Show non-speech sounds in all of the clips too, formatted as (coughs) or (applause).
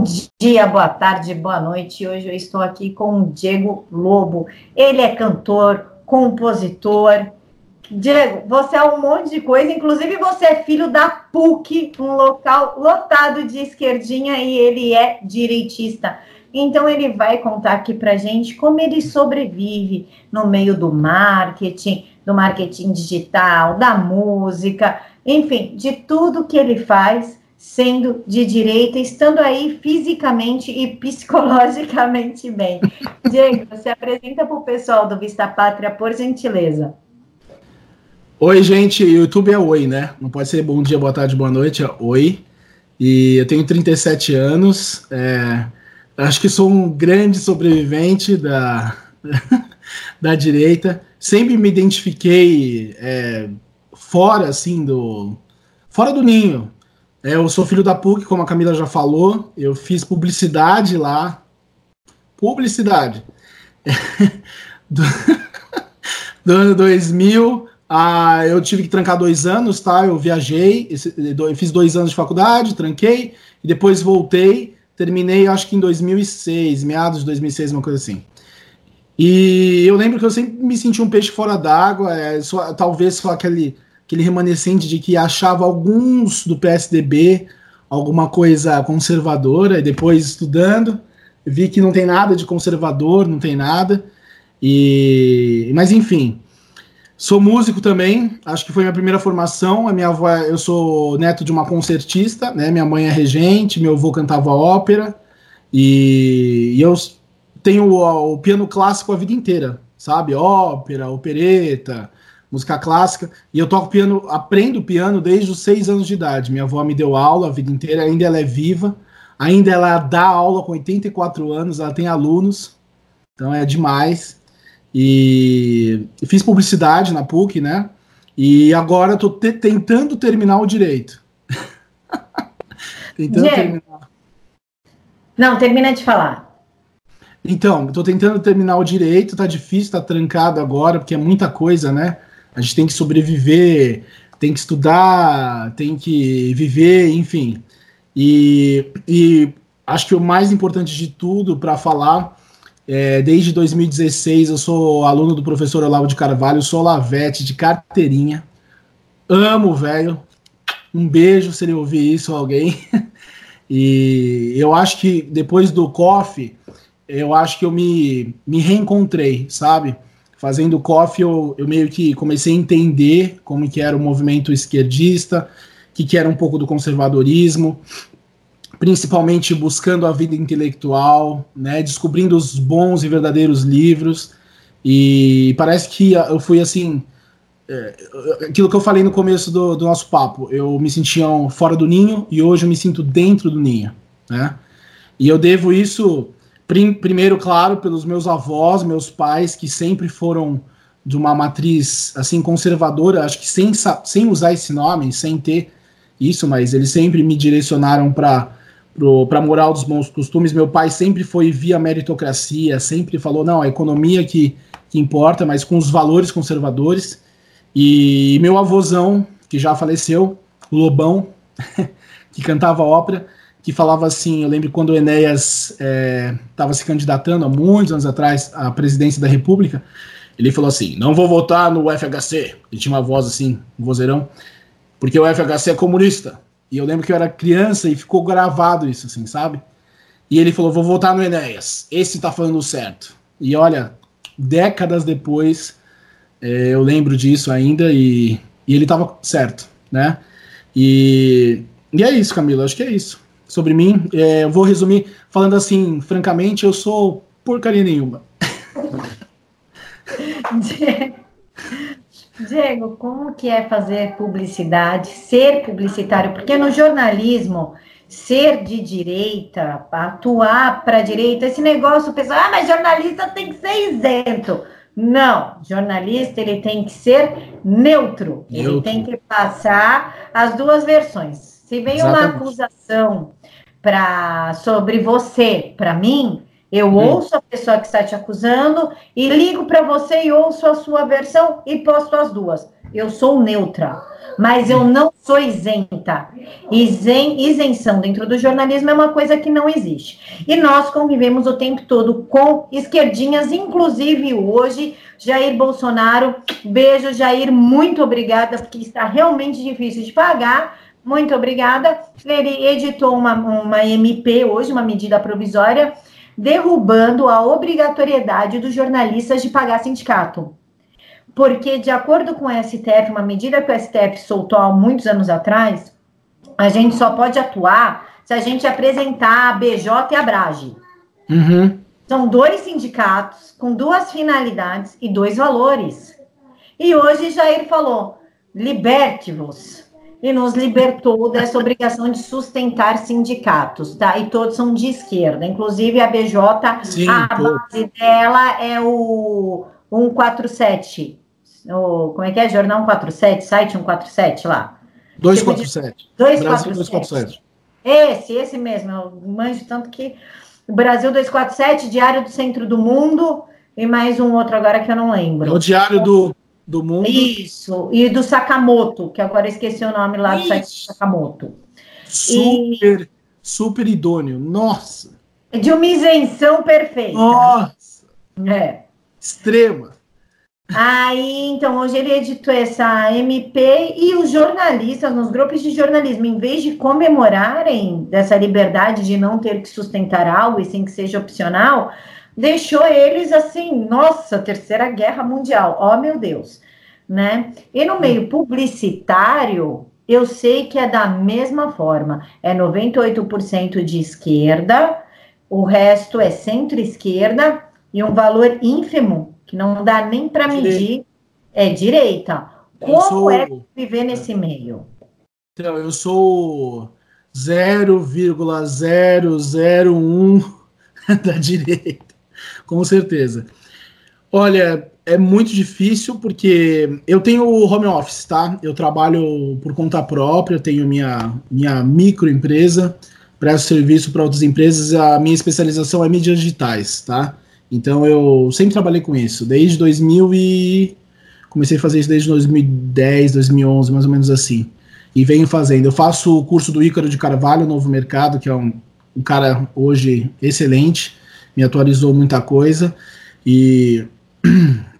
Bom dia, boa tarde, boa noite. Hoje eu estou aqui com o Diego Lobo. Ele é cantor, compositor. Diego, você é um monte de coisa, inclusive você é filho da PUC, um local lotado de esquerdinha, e ele é direitista. Então ele vai contar aqui para gente como ele sobrevive no meio do marketing, do marketing digital, da música, enfim, de tudo que ele faz sendo de direita, estando aí fisicamente e psicologicamente bem. (laughs) Diego, você apresenta para o pessoal do Vista Pátria, por gentileza. Oi, gente, YouTube é oi, né? Não pode ser bom dia, boa tarde, boa noite, é oi. E eu tenho 37 anos, é, acho que sou um grande sobrevivente da, (laughs) da direita. Sempre me identifiquei é, fora, assim, do... Fora do ninho, eu sou filho da PUC, como a Camila já falou. Eu fiz publicidade lá. Publicidade. (laughs) do, (laughs) do, ano 2000. Ah, eu tive que trancar dois anos, tá? Eu viajei, eu fiz dois anos de faculdade, tranquei, e depois voltei. Terminei, acho que em 2006, meados de 2006, uma coisa assim. E eu lembro que eu sempre me senti um peixe fora d'água, é, talvez só aquele aquele remanescente de que achava alguns do PSDB alguma coisa conservadora, e depois estudando, vi que não tem nada de conservador, não tem nada. E mas enfim, sou músico também, acho que foi minha primeira formação. A minha avó, eu sou neto de uma concertista, né? Minha mãe é regente, meu avô cantava ópera e, e eu tenho o, o piano clássico a vida inteira, sabe? Ópera, opereta, música clássica, e eu toco piano, aprendo piano desde os seis anos de idade. Minha avó me deu aula a vida inteira, ainda ela é viva, ainda ela dá aula com 84 anos, ela tem alunos, então é demais. E fiz publicidade na PUC, né? E agora estou te tentando terminar o direito. (laughs) tentando terminar. Não, termina de falar. Então, estou tentando terminar o direito, tá difícil, tá trancado agora, porque é muita coisa, né? A gente tem que sobreviver, tem que estudar, tem que viver, enfim. E, e acho que o mais importante de tudo para falar, é, desde 2016 eu sou aluno do professor Olavo de Carvalho, sou Lavete de carteirinha. Amo, velho. Um beijo se ele ouvir isso, alguém. (laughs) e eu acho que depois do coffee, eu acho que eu me, me reencontrei, sabe? Fazendo coffee, eu, eu meio que comecei a entender como que era o movimento esquerdista, que, que era um pouco do conservadorismo, principalmente buscando a vida intelectual, né, descobrindo os bons e verdadeiros livros. E parece que eu fui assim. É, aquilo que eu falei no começo do, do nosso papo, eu me sentia fora do ninho e hoje eu me sinto dentro do ninho, né? E eu devo isso primeiro, claro, pelos meus avós, meus pais, que sempre foram de uma matriz assim conservadora, acho que sem, sem usar esse nome, sem ter isso, mas eles sempre me direcionaram para para moral dos bons costumes. Meu pai sempre foi via meritocracia, sempre falou não, a economia que, que importa, mas com os valores conservadores. E meu avôzão, que já faleceu, Lobão, (laughs) que cantava ópera, que falava assim, eu lembro quando o Enéas estava é, se candidatando há muitos anos atrás à presidência da República, ele falou assim, não vou votar no FHC, ele tinha uma voz assim, um vozeirão, porque o FHC é comunista. E eu lembro que eu era criança e ficou gravado isso, assim, sabe? E ele falou, vou votar no Enéas, esse tá falando certo. E olha, décadas depois, é, eu lembro disso ainda e, e ele tava certo, né? E, e é isso, Camila, acho que é isso sobre mim. É, eu vou resumir falando assim, francamente, eu sou porcaria nenhuma. (laughs) Diego, como que é fazer publicidade, ser publicitário? Porque no jornalismo, ser de direita, atuar para a direita, esse negócio, o pessoal, ah, mas jornalista tem que ser isento. Não, jornalista ele tem que ser neutro, neutro. ele tem que passar as duas versões. Se vem Exatamente. uma acusação para sobre você, para mim, eu hum. ouço a pessoa que está te acusando e ligo para você e ouço a sua versão e posto as duas. eu sou neutra, mas eu não sou isenta. Isen, isenção dentro do jornalismo é uma coisa que não existe. E nós convivemos o tempo todo com esquerdinhas, inclusive hoje, Jair Bolsonaro. Beijo, Jair, muito obrigada, porque está realmente difícil de pagar. Muito obrigada. Ele editou uma, uma MP hoje, uma medida provisória, derrubando a obrigatoriedade dos jornalistas de pagar sindicato porque, de acordo com o STF, uma medida que o STF soltou há muitos anos atrás, a gente só pode atuar se a gente apresentar a BJ e a Brage. Uhum. São dois sindicatos com duas finalidades e dois valores. E hoje Jair falou: liberte-vos. E nos libertou dessa obrigação de sustentar sindicatos, tá? E todos são de esquerda, inclusive a BJ, Sim, a pô. base dela é o 147, o, como é que é? Jornal 147, site 147 lá. 247. 247. 247. Esse, esse mesmo. Eu manjo tanto que o Brasil 247, Diário do Centro do Mundo e mais um outro agora que eu não lembro. É o Diário do, do Mundo. Isso, e do Sakamoto, que agora esqueci o nome lá do site do Sakamoto. Super, e... super idôneo, nossa. De uma isenção perfeita. Nossa. É. Extrema. Aí, então, hoje ele editou essa MP e os jornalistas, nos grupos de jornalismo, em vez de comemorarem dessa liberdade de não ter que sustentar algo e sem que seja opcional, deixou eles assim, nossa, terceira guerra mundial, ó oh, meu Deus, né? E no meio publicitário, eu sei que é da mesma forma, é 98% de esquerda, o resto é centro-esquerda e um valor ínfimo que não dá nem para medir, é direita. Como sou... é viver nesse meio? Então, eu sou 0,001 (laughs) da direita, com certeza. Olha, é muito difícil porque eu tenho home office, tá? Eu trabalho por conta própria, tenho minha, minha microempresa, presto serviço para outras empresas, a minha especialização é mídias digitais, tá? Então eu sempre trabalhei com isso, desde 2000 e comecei a fazer isso desde 2010, 2011, mais ou menos assim. E venho fazendo. Eu faço o curso do Ícaro de Carvalho, Novo Mercado, que é um, um cara hoje excelente, me atualizou muita coisa. E (clears throat)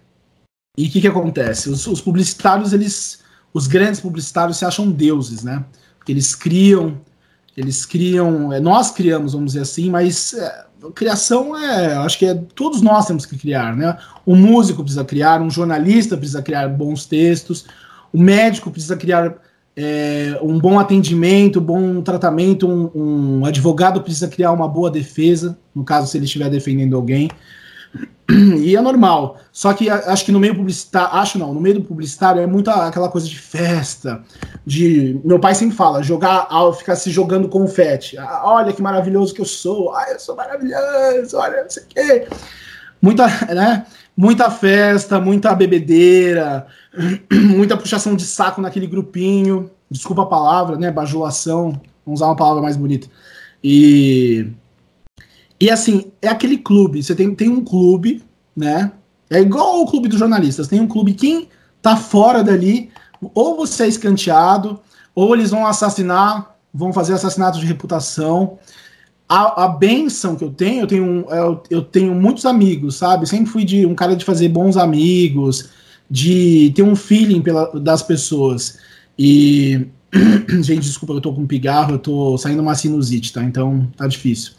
e o que, que acontece? Os, os, publicitários, eles, os grandes publicitários se acham deuses, né? Porque eles criam, eles criam, é, nós criamos, vamos dizer assim, mas é, criação é, acho que é todos nós temos que criar, né? O músico precisa criar, um jornalista precisa criar bons textos, o médico precisa criar é, um bom atendimento, bom tratamento, um, um, advogado precisa criar uma boa defesa, no caso se ele estiver defendendo alguém. (clears throat) E é normal. Só que acho que no meio publicitário, acho não, no meio do publicitário é muito aquela coisa de festa, de. Meu pai sempre fala, jogar, ficar se jogando confete. Ah, olha que maravilhoso que eu sou. Ah, eu sou maravilhoso, olha, não sei o quê. Muita, (laughs) né? Muita festa, muita bebedeira, (clears throat) muita puxação de saco naquele grupinho. Desculpa a palavra, né? Bajulação. Vamos usar uma palavra mais bonita. E e assim, é aquele clube. Você tem, tem um clube, né? É igual o clube dos jornalistas. Tem um clube, quem tá fora dali, ou você é escanteado, ou eles vão assassinar, vão fazer assassinato de reputação. A, a benção que eu tenho, eu tenho, eu, eu tenho muitos amigos, sabe? Sempre fui de um cara de fazer bons amigos, de ter um feeling pela, das pessoas. E. (clears throat) Gente, desculpa, eu tô com pigarro, eu tô saindo uma sinusite, tá? Então tá difícil.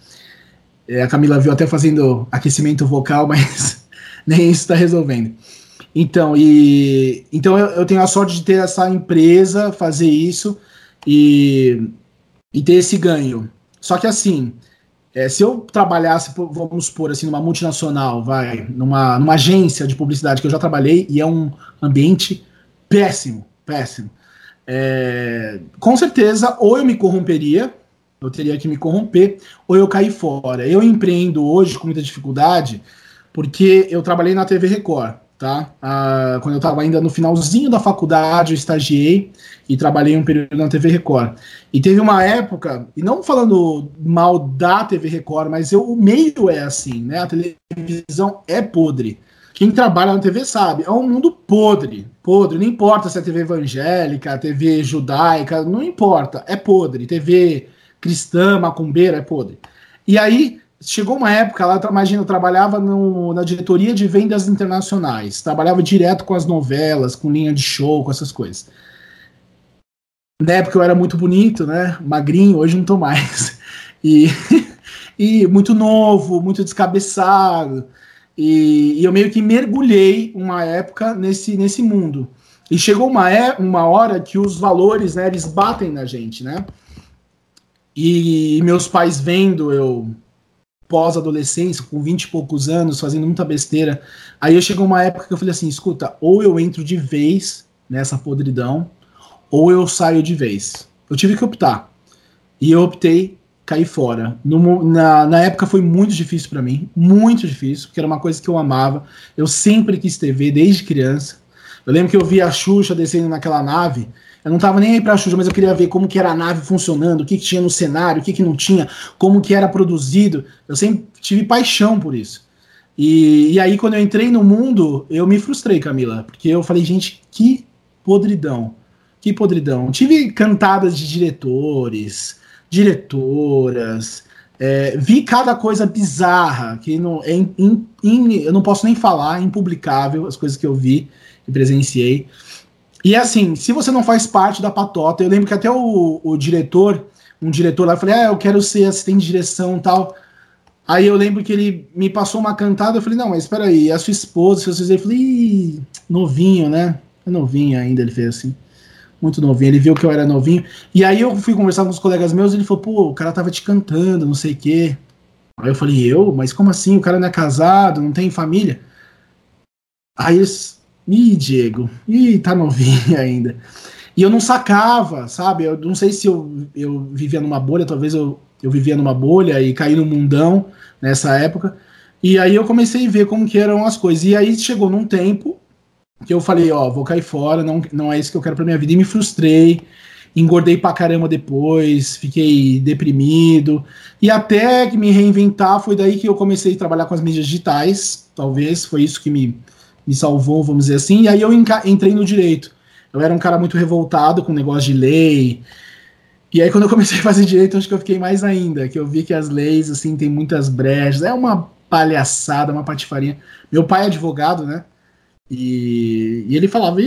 É, a Camila viu até fazendo aquecimento vocal, (laughs) mas nem isso está resolvendo. Então, e, então eu, eu, tenho a sorte de ter essa empresa, fazer isso e, e ter esse ganho. Só que assim, é, se eu trabalhasse, vamos supor assim, numa multinacional, vai, numa, numa agência de publicidade que eu já trabalhei e é um ambiente péssimo, péssimo. É, com certeza, ou eu me corromperia, eu teria que me corromper ou eu cair fora. Eu empreendo hoje com muita dificuldade porque eu trabalhei na TV Record, tá? Ah, quando eu estava ainda no finalzinho da faculdade, eu estagiei e trabalhei um período na TV Record. E teve uma época, e não falando mal da TV Record, mas eu, o meio é assim, né? A televisão é podre. Quem trabalha na TV sabe, é um mundo podre, podre. Não importa se é TV evangélica, TV judaica, não importa, é podre. TV cristã, macumbeira, é podre. E aí chegou uma época, lá, imagina, eu trabalhava no, na diretoria de vendas internacionais, trabalhava direto com as novelas, com linha de show, com essas coisas. Na época eu era muito bonito, né? Magrinho, hoje não tô mais. (laughs) E, (laughs) e muito novo, muito descabeçado. E, e, eu meio que mergulhei uma época nesse, nesse mundo. E chegou uma, é, uma hora que os valores, né, eles batem na gente, né? E, e meus pais vendo eu pós-adolescência, com 20 e poucos anos, fazendo muita besteira. Aí eu chegou uma época que eu falei assim: escuta, ou eu entro de vez nessa podridão, ou eu saio de vez. Eu tive que optar. E eu optei cair fora. No, na, na época foi muito difícil para mim, muito difícil, porque era uma coisa que eu amava. Eu sempre quis TV, desde criança. Eu lembro que eu via a Xuxa descendo naquela nave. Eu não tava nem aí pra Xuxa, mas eu queria ver como que era a nave funcionando, o que, que tinha no cenário, o que, que não tinha, como que era produzido. Eu sempre tive paixão por isso. E, e aí, quando eu entrei no mundo, eu me frustrei, Camila, porque eu falei, gente, que podridão. Que podridão. Tive cantadas de diretores, diretoras, é, vi cada coisa bizarra que não, é in, in, eu não posso nem falar, é impublicável as coisas que eu vi e presenciei. E assim, se você não faz parte da patota, eu lembro que até o, o diretor, um diretor lá, eu falei, ah, eu quero ser assistente de direção tal. Aí eu lembro que ele me passou uma cantada, eu falei, não, mas espera aí, a sua esposa, seus filhos, eu falei, novinho, né? É novinho ainda, ele fez assim. Muito novinho, ele viu que eu era novinho. E aí eu fui conversar com os colegas meus, ele falou, pô, o cara tava te cantando, não sei o quê. Aí eu falei, eu? Mas como assim? O cara não é casado, não tem família? Aí eles, Ih, Diego, ih, tá novinho (laughs) ainda. E eu não sacava, sabe? Eu não sei se eu, eu vivia numa bolha, talvez eu, eu vivia numa bolha e caí no mundão nessa época. E aí eu comecei a ver como que eram as coisas. E aí chegou num tempo que eu falei, ó, vou cair fora, não, não é isso que eu quero pra minha vida. E me frustrei, engordei pra caramba depois, fiquei deprimido. E até que me reinventar, foi daí que eu comecei a trabalhar com as mídias digitais. Talvez foi isso que me, me salvou, vamos dizer assim, e aí eu entrei no direito. Eu era um cara muito revoltado com negócio de lei. E aí, quando eu comecei a fazer direito, acho que eu fiquei mais ainda, que eu vi que as leis, assim, tem muitas brechas. É uma palhaçada, uma patifaria. Meu pai é advogado, né? E, e ele falava,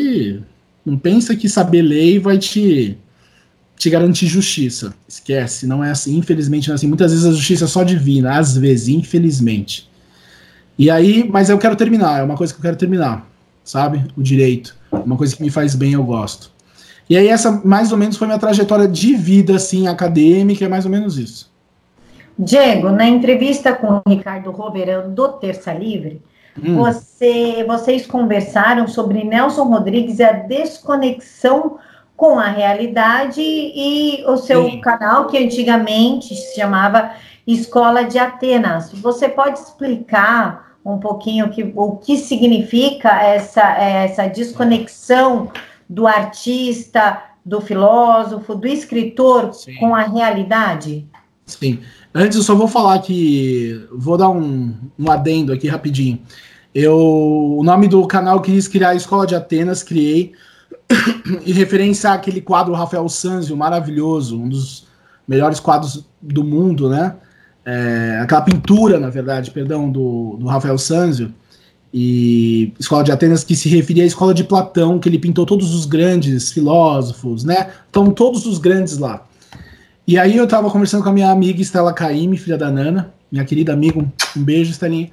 não pensa que saber lei vai te, te garantir justiça. Esquece, não é assim. Infelizmente, não é assim. Muitas vezes a justiça é só divina, às vezes, infelizmente. E aí, mas eu quero terminar, é uma coisa que eu quero terminar, sabe? O direito. Uma coisa que me faz bem, eu gosto. E aí, essa mais ou menos foi minha trajetória de vida, assim, acadêmica, é mais ou menos isso. Diego, na entrevista com o Ricardo Roverão do Terça Livre, hum. você, vocês conversaram sobre Nelson Rodrigues e a desconexão com a realidade e o seu Sim. canal, que antigamente se chamava Escola de Atenas. Você pode explicar um pouquinho que, o que significa essa, essa desconexão do artista, do filósofo, do escritor Sim. com a realidade? Sim. Antes eu só vou falar que vou dar um, um adendo aqui rapidinho. Eu, o nome do canal que quis criar a Escola de Atenas, criei (coughs) em referência àquele quadro Rafael Sanzio, maravilhoso, um dos melhores quadros do mundo, né? É, aquela pintura, na verdade, perdão, do, do Rafael Sanzio, e Escola de Atenas, que se referia à escola de Platão, que ele pintou todos os grandes filósofos, né? Estão todos os grandes lá. E aí eu estava conversando com a minha amiga Estela Caime, filha da Nana, minha querida amiga, um, um beijo, Estelinha.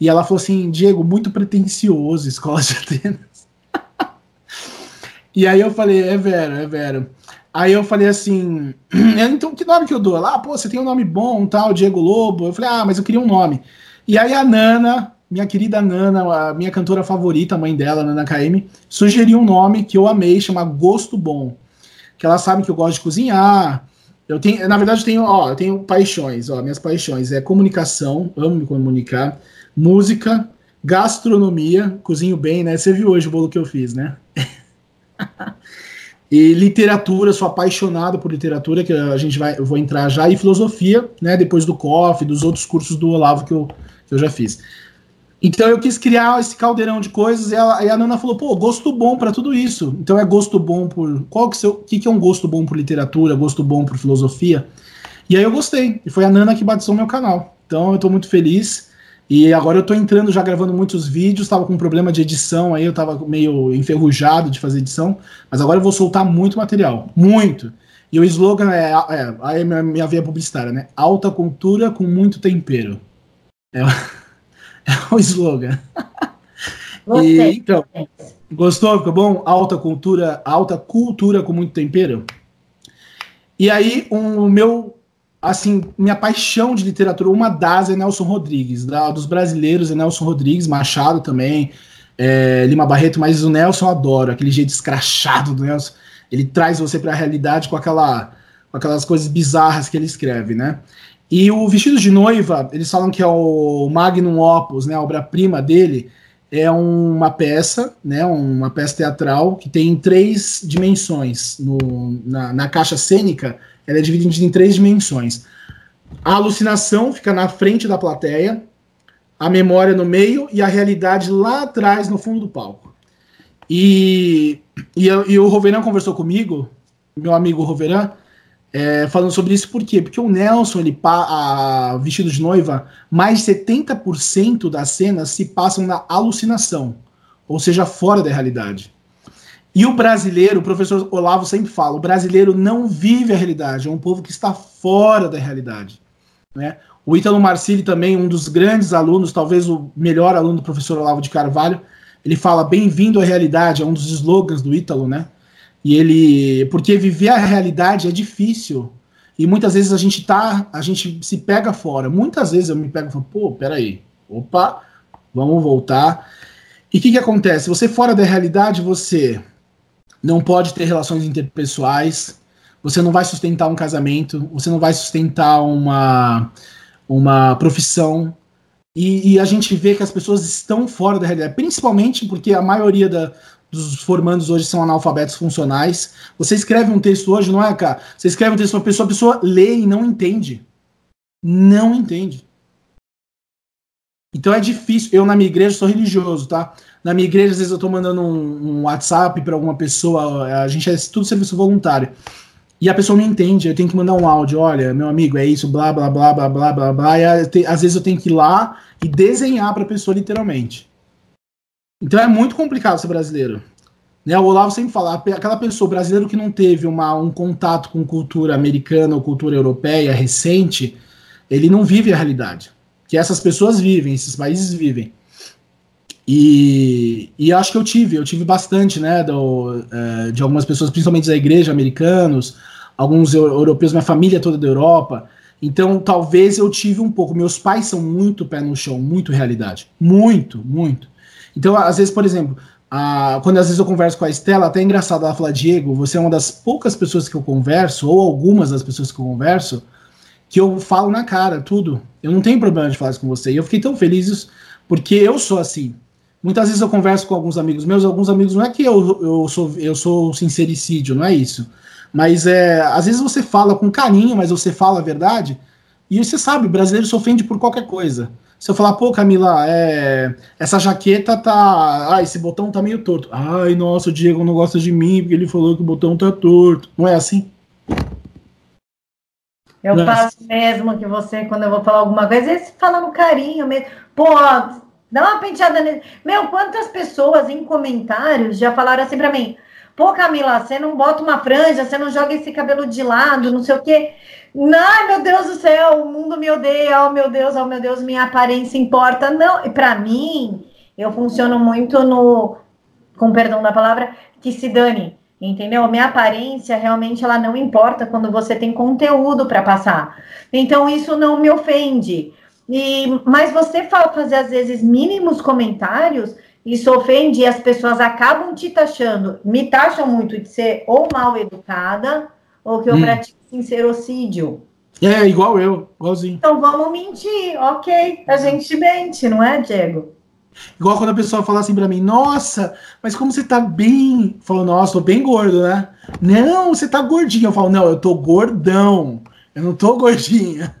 E ela falou assim: Diego, muito pretencioso, Escola de Atenas. (laughs) e aí eu falei: é vero, é vero. Aí eu falei assim, (clears throat) então que nome que eu dou? Lá, ah, pô, você tem um nome bom, tal, Diego Lobo. Eu falei, ah, mas eu queria um nome. E aí a Nana, minha querida Nana, a minha cantora favorita, a mãe dela, Nana KM, sugeriu um nome que eu amei, chama Gosto Bom. Que ela sabe que eu gosto de cozinhar. Eu tenho, na verdade, eu tenho, ó, eu tenho paixões, ó, minhas paixões é comunicação, amo me comunicar, música, gastronomia, cozinho bem, né? Você viu hoje o bolo que eu fiz, né? (laughs) E literatura, sou apaixonado por literatura, que a gente vai, eu vou entrar já, e filosofia, né? Depois do COF, dos outros cursos do Olavo que eu, que eu já fiz. Então eu quis criar esse caldeirão de coisas e, ela, e a Nana falou, pô, gosto bom para tudo isso. Então é gosto bom por. Qual que, seu, que, que é um gosto bom por literatura, gosto bom por filosofia? E aí eu gostei. E foi a Nana que batizou meu canal. Então eu tô muito feliz. E agora eu tô entrando já gravando muitos vídeos, tava com um problema de edição aí, eu tava meio enferrujado de fazer edição, mas agora eu vou soltar muito material, muito. E o slogan é, é aí é minha, minha via publicitária, né? Alta cultura com muito tempero. É, (laughs) é o slogan. (laughs) Gostei. E, então, gostou? Ficou bom? Alta cultura, alta cultura com muito tempero. E aí, o um, meu assim, minha paixão de literatura, uma das é Nelson Rodrigues, da, dos brasileiros é Nelson Rodrigues, Machado também, é, Lima Barreto, mas o Nelson eu adoro, aquele jeito escrachado do Nelson, ele traz você para a realidade com, aquela, com aquelas coisas bizarras que ele escreve, né? E o Vestido de Noiva, eles falam que é o Magnum Opus, né, a obra-prima dele, é uma peça, né, uma peça teatral que tem três dimensões no, na, na caixa cênica, ela é dividida em três dimensões. A alucinação fica na frente da plateia, a memória no meio e a realidade lá atrás, no fundo do palco. E, e, e o Roveran conversou comigo, meu amigo Roveran, é, falando sobre isso, por quê? Porque o Nelson, ele a, vestido de noiva, mais de 70% das cenas se passam na alucinação, ou seja, fora da realidade. E o brasileiro, o professor Olavo sempre fala, o brasileiro não vive a realidade, é um povo que está fora da realidade. Né? O Ítalo Marcilli também, um dos grandes alunos, talvez o melhor aluno do professor Olavo de Carvalho, ele fala bem-vindo à realidade, é um dos slogans do Ítalo, né? E ele, porque viver a realidade é difícil. E muitas vezes a gente tá, a gente se pega fora. Muitas vezes eu me pego e falo, pô, peraí, opa, vamos voltar. E o que, que acontece? Você fora da realidade, você não pode ter relações interpessoais, você não vai sustentar um casamento, você não vai sustentar uma, uma profissão. E, e, a gente vê que as pessoas estão fora da realidade, principalmente porque a maioria da, dos formandos hoje são analfabetos funcionais. Você escreve um texto hoje, não é, cara? Você escreve um texto para uma pessoa, a pessoa lê e não entende. Não entende. Então é difícil. Eu, na minha igreja, sou religioso, tá? Na minha igreja, às vezes eu tô mandando um, um WhatsApp para alguma pessoa, a gente é tudo serviço voluntário. E a pessoa não entende, eu tenho que mandar um áudio, olha, meu amigo, é isso, blá, blá, blá, blá, blá, blá, blá. E às vezes eu tenho que ir lá e desenhar para a pessoa literalmente. Então é muito complicado ser brasileiro. Né, o Olavo sempre fala, aquela pessoa brasileiro que não teve uma, um contato com cultura americana ou cultura europeia recente, ele não vive a realidade. Que essas pessoas vivem, esses países vivem. E, e acho que eu tive, eu tive bastante, né, do, uh, de algumas pessoas, principalmente da igreja, americanos, alguns europeus, minha família toda da Europa. Então, talvez eu tive um pouco. Meus pais são muito pé no chão, muito realidade. Muito, muito. Então, às vezes, por exemplo, a, quando às vezes eu converso com a Estela, até é engraçado, ela fala, Diego, você é uma das poucas pessoas que eu converso, ou algumas das pessoas que eu converso, que eu falo na cara tudo. Eu não tenho problema de falar isso com você. E eu fiquei tão feliz porque eu sou assim. Muitas vezes eu converso com alguns amigos meus, alguns amigos não é que eu, eu sou eu sou sincericídio, não é isso. Mas é, às vezes você fala com carinho, mas você fala a verdade. E você sabe, brasileiro se ofende por qualquer coisa. Se eu falar, pô, Camila, é, essa jaqueta tá. Ah, esse botão tá meio torto. Ai, nossa, o Diego não gosta de mim porque ele falou que o botão tá torto. Não é assim? Eu assim. mesmo que você, quando eu vou falar alguma coisa, você fala no carinho mesmo. Pô, Dá uma penteada nele. Meu, quantas pessoas em comentários já falaram assim para mim: pô, Camila, você não bota uma franja, você não joga esse cabelo de lado, não sei o quê. Ai, meu Deus do céu, o mundo me odeia, oh meu Deus, oh meu Deus, minha aparência importa. Não, e para mim, eu funciono muito no, com perdão da palavra, que se dane, entendeu? Minha aparência realmente ela não importa quando você tem conteúdo para passar. Então isso não me ofende. E, mas você fala, fazer, às vezes, mínimos comentários, isso ofende e as pessoas acabam te taxando, me taxam muito de ser ou mal educada, ou que eu hum. pratico sincerocídio. É, igual eu, igualzinho. Então vamos mentir, ok. A gente mente, não é, Diego? Igual quando a pessoa fala assim pra mim, nossa, mas como você tá bem? Falou, nossa, tô bem gordo, né? Não, você tá gordinho. Eu falo, não, eu tô gordão. Eu não tô (laughs) gordinha.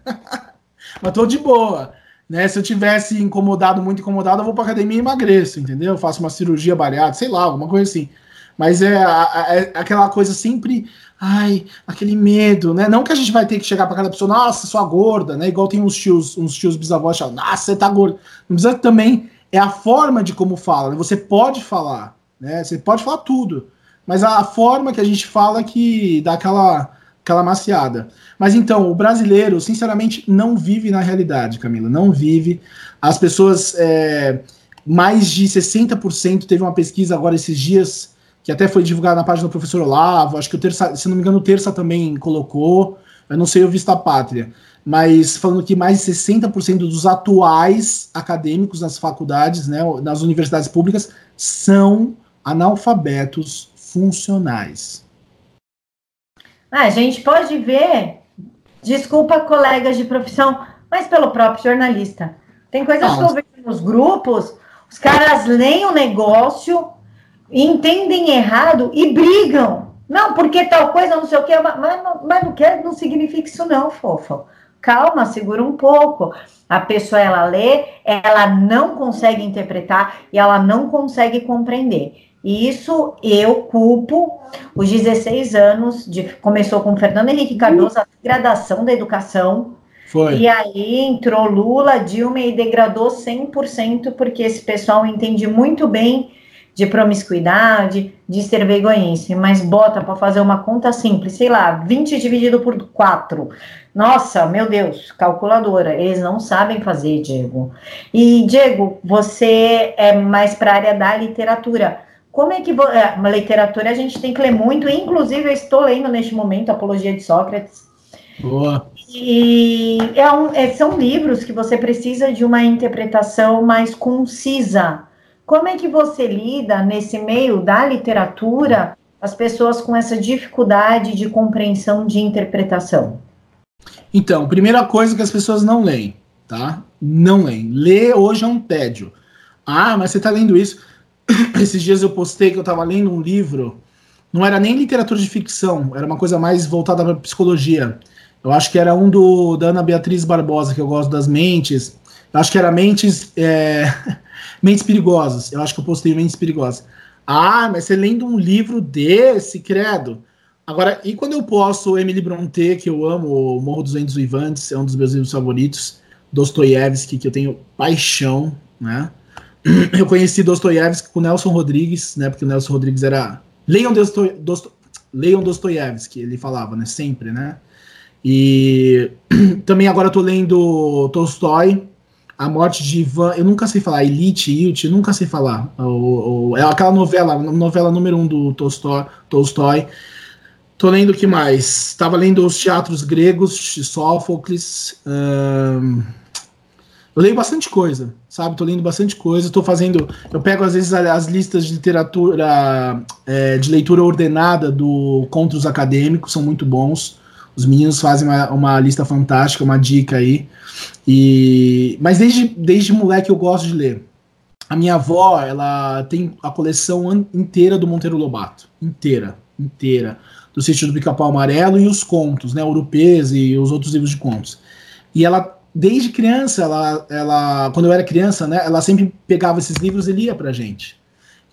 mas tô de boa. Né? Se eu tivesse incomodado, muito incomodado, eu vou pra academia e emagreço, entendeu? Eu faço uma cirurgia bariátrica, sei lá, alguma coisa assim. Mas é, é, aquela coisa sempre, ai, aquele medo, né? Não que a gente vai ter que chegar para cada pessoa, nossa, sua gorda, né? Igual tem uns tios, uns tios bisavós falam, nossa, você tá gorda. Não precisa também, é a forma de como fala, né? Você pode falar, né? Você pode falar tudo, mas a forma que a gente fala que dá aquela, aquela maciada. Mas então, o brasileiro, sinceramente, não vive na realidade, Camila, não vive. As pessoas, é, mais de 60%, teve uma pesquisa agora esses dias que até foi divulgado na página do professor Olavo, acho que o Terça, se não me engano, o Terça também colocou, eu não sei o Vista Pátria, mas falando que mais de 60% dos atuais acadêmicos nas faculdades, né, nas universidades públicas, são analfabetos funcionais. Ah, a gente pode ver, desculpa colegas de profissão, mas pelo próprio jornalista. Tem coisas ah, que eu vejo nos grupos, os caras leem o negócio, entendem errado e brigam. Não, porque tal coisa, não sei o quê, mas, mas não quer, não significa isso não, fofo. Calma, segura um pouco. A pessoa, ela lê, ela não consegue interpretar e ela não consegue compreender. E isso eu culpo os 16 anos, de, começou com Fernando Henrique Cardoso, a degradação da educação. Foi. E aí entrou Lula, Dilma e degradou 100%, porque esse pessoal entende muito bem de promiscuidade, de ser vergonhice, mas bota para fazer uma conta simples, sei lá, 20 dividido por 4. Nossa, meu Deus, calculadora, eles não sabem fazer, Diego. E, Diego, você é mais para a área da literatura. Como é que é, uma literatura a gente tem que ler muito, inclusive eu estou lendo neste momento Apologia de Sócrates. Boa. E é um, é, são livros que você precisa de uma interpretação mais concisa como é que você lida nesse meio da literatura as pessoas com essa dificuldade de compreensão de interpretação? Então, primeira coisa que as pessoas não leem, tá? Não leem. Ler hoje é um tédio. Ah, mas você está lendo isso. (coughs) Esses dias eu postei que eu estava lendo um livro, não era nem literatura de ficção, era uma coisa mais voltada para psicologia. Eu acho que era um do da Ana Beatriz Barbosa, que eu gosto das mentes. Eu acho que era Mentes. É... (laughs) Mentes Perigosas. Eu acho que eu postei Mentes Perigosas. Ah, mas você lendo um livro desse, credo. Agora, e quando eu posto Emily Brontë, que eu amo, Morro dos Ventos Vivantes, é um dos meus livros favoritos, Dostoiévski, que eu tenho paixão, né? (clears throat) Eu conheci Dostoiévski com Nelson Rodrigues, né? Porque o Nelson Rodrigues era... Leiam. Dosto... Leiam Dostoiévski, ele falava, né? Sempre, né? E (clears throat) também agora eu tô lendo Tolstói, a Morte de Ivan, eu nunca sei falar, Elite, Ilt, nunca sei falar. O, o, é aquela novela, novela número um do Tolstói. Tolstói. Tô lendo o que mais? Estava lendo os teatros gregos, Sófocles. Hum, eu leio bastante coisa, sabe? Tô lendo bastante coisa. Tô fazendo. Eu pego às vezes as listas de literatura, é, de leitura ordenada do Contos Acadêmicos, são muito bons. Os meninos fazem uma, uma lista fantástica, uma dica aí. E mas desde, desde moleque eu gosto de ler. A minha avó, ela tem a coleção inteira do Monteiro Lobato, inteira, inteira, do sítio do Pica-Pau Amarelo e os contos, né, Urupês e os outros livros de contos. E ela desde criança, ela, ela quando eu era criança, né, ela sempre pegava esses livros e lia pra gente.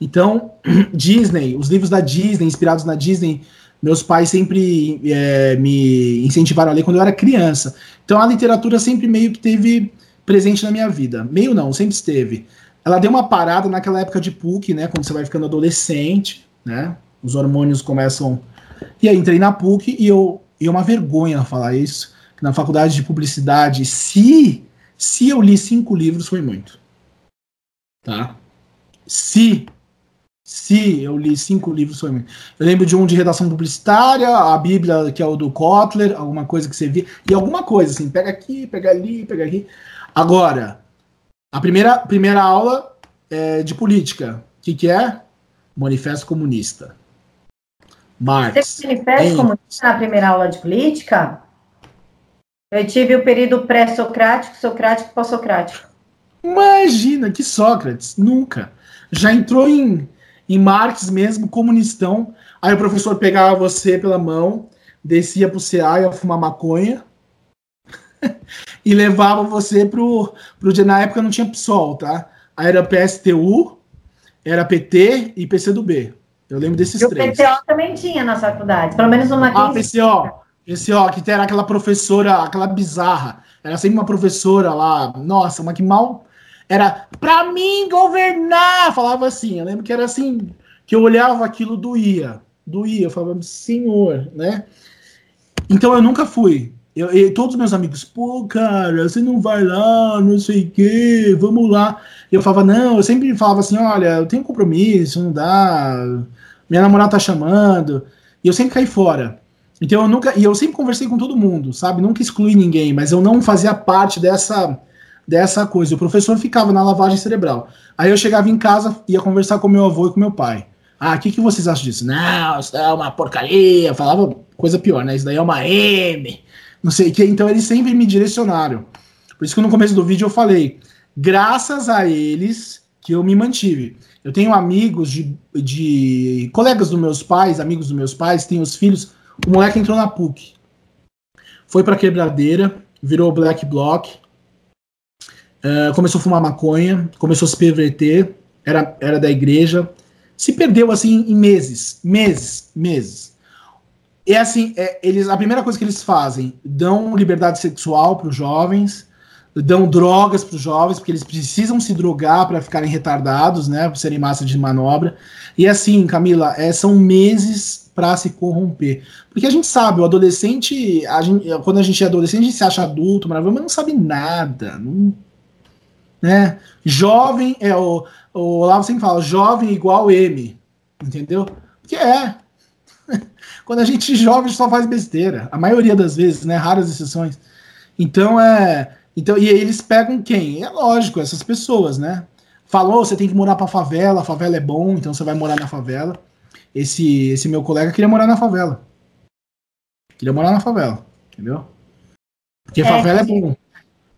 Então, (clears throat) Disney, os livros da Disney, inspirados na Disney, meus pais sempre é, me incentivaram a ler quando eu era criança. Então a literatura sempre meio que teve presente na minha vida. Meio não, sempre esteve. Ela deu uma parada naquela época de PUC, né? Quando você vai ficando adolescente, né? Os hormônios começam. E aí entrei na PUC e eu. E é uma vergonha falar isso. Na faculdade de publicidade, se, se eu li cinco livros, foi muito. Tá? Se se eu li cinco livros foi muito. Eu lembro de um de redação publicitária, a Bíblia, que é o do Kotler, alguma coisa que você via, e alguma coisa assim, pega aqui, pega ali, pega aqui. Agora, a primeira, primeira aula é de política. O que, que é? Manifesto Comunista. Marx. Você manifesto comunista na primeira aula de política? Eu tive o período pré-socrático, socrático e pós-socrático. Imagina, que Sócrates, nunca. Já entrou em em Marx mesmo, comunistão. Aí o professor pegava você pela mão, descia pro CA, ia fumar maconha. (laughs) e levavam você pro, pro dia. Na época não tinha PSOL, tá? Aí era PSTU, era PT e PCdoB. Eu lembro desses e três. O PCO também tinha na faculdade, pelo menos uma Ah, PCO. PCO, que era aquela professora, aquela bizarra. Era sempre uma professora lá, nossa, uma que mal. Era pra mim governar! Falava assim. Eu lembro que era assim, que eu olhava aquilo, doía. Doía. Eu falava, senhor, né? Então eu nunca fui. Eu, e todos meus amigos, pô, cara, você não vai lá, não sei o quê, vamos lá. E eu falava, não, eu sempre falava assim, olha, eu tenho compromisso, não dá, minha namorada tá chamando, e eu sempre caí fora. Então eu nunca, e eu sempre conversei com todo mundo, sabe? Nunca excluí ninguém, mas eu não fazia parte dessa dessa coisa. O professor ficava na lavagem cerebral. Aí eu chegava em casa, ia conversar com meu avô e com meu pai. Ah, o que, que vocês acham disso? Não, isso é uma porcaria. Falava coisa pior, né? Isso daí é uma M. Não sei o que. Então eles sempre me direcionaram. Por isso que no começo do vídeo eu falei, graças a eles que eu me mantive. Eu tenho amigos de, de colegas dos meus pais, amigos dos meus pais, tem os filhos. O moleque entrou na PUC, foi para quebradeira, virou black bloc, uh, começou a fumar maconha, começou a se perverter, era, era da igreja, se perdeu assim em meses, meses, meses. E assim, é, eles, a primeira coisa que eles fazem, dão liberdade sexual para os jovens, dão drogas para os jovens, porque eles precisam se drogar para ficarem retardados, né, para serem massa de manobra. E assim, Camila, é, são meses para se corromper. Porque a gente sabe, o adolescente, a gente, quando a gente é adolescente, a gente se acha adulto, maravilhoso, mas não sabe nada. Não, né? Jovem é o, o Olavo sempre fala, jovem igual M, entendeu? Porque é. (laughs) Quando a gente jovem, a gente só faz besteira. A maioria das vezes, né? Raras exceções. Então é então, e eles pegam quem? É lógico, essas pessoas, né? Falou, você tem que morar pra favela, a favela é bom, então você vai morar na favela. Esse, esse meu colega queria morar na favela. Queria morar na favela, entendeu? Porque é, favela é bom.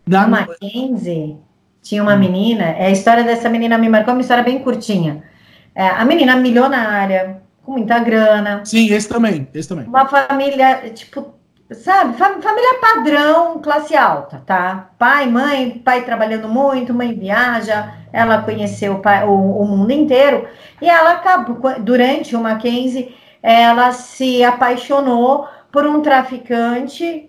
Na Mackenzie tinha uma menina, é, a história dessa menina me marcou, uma história bem curtinha. É, a menina milionária, com muita grana. Sim, esse também, esse também. Uma família, tipo, sabe, família padrão, classe alta, tá? Pai, mãe, pai trabalhando muito, mãe viaja, ela conheceu o, pai, o, o mundo inteiro, e ela acabou, durante o Mackenzie, ela se apaixonou por um traficante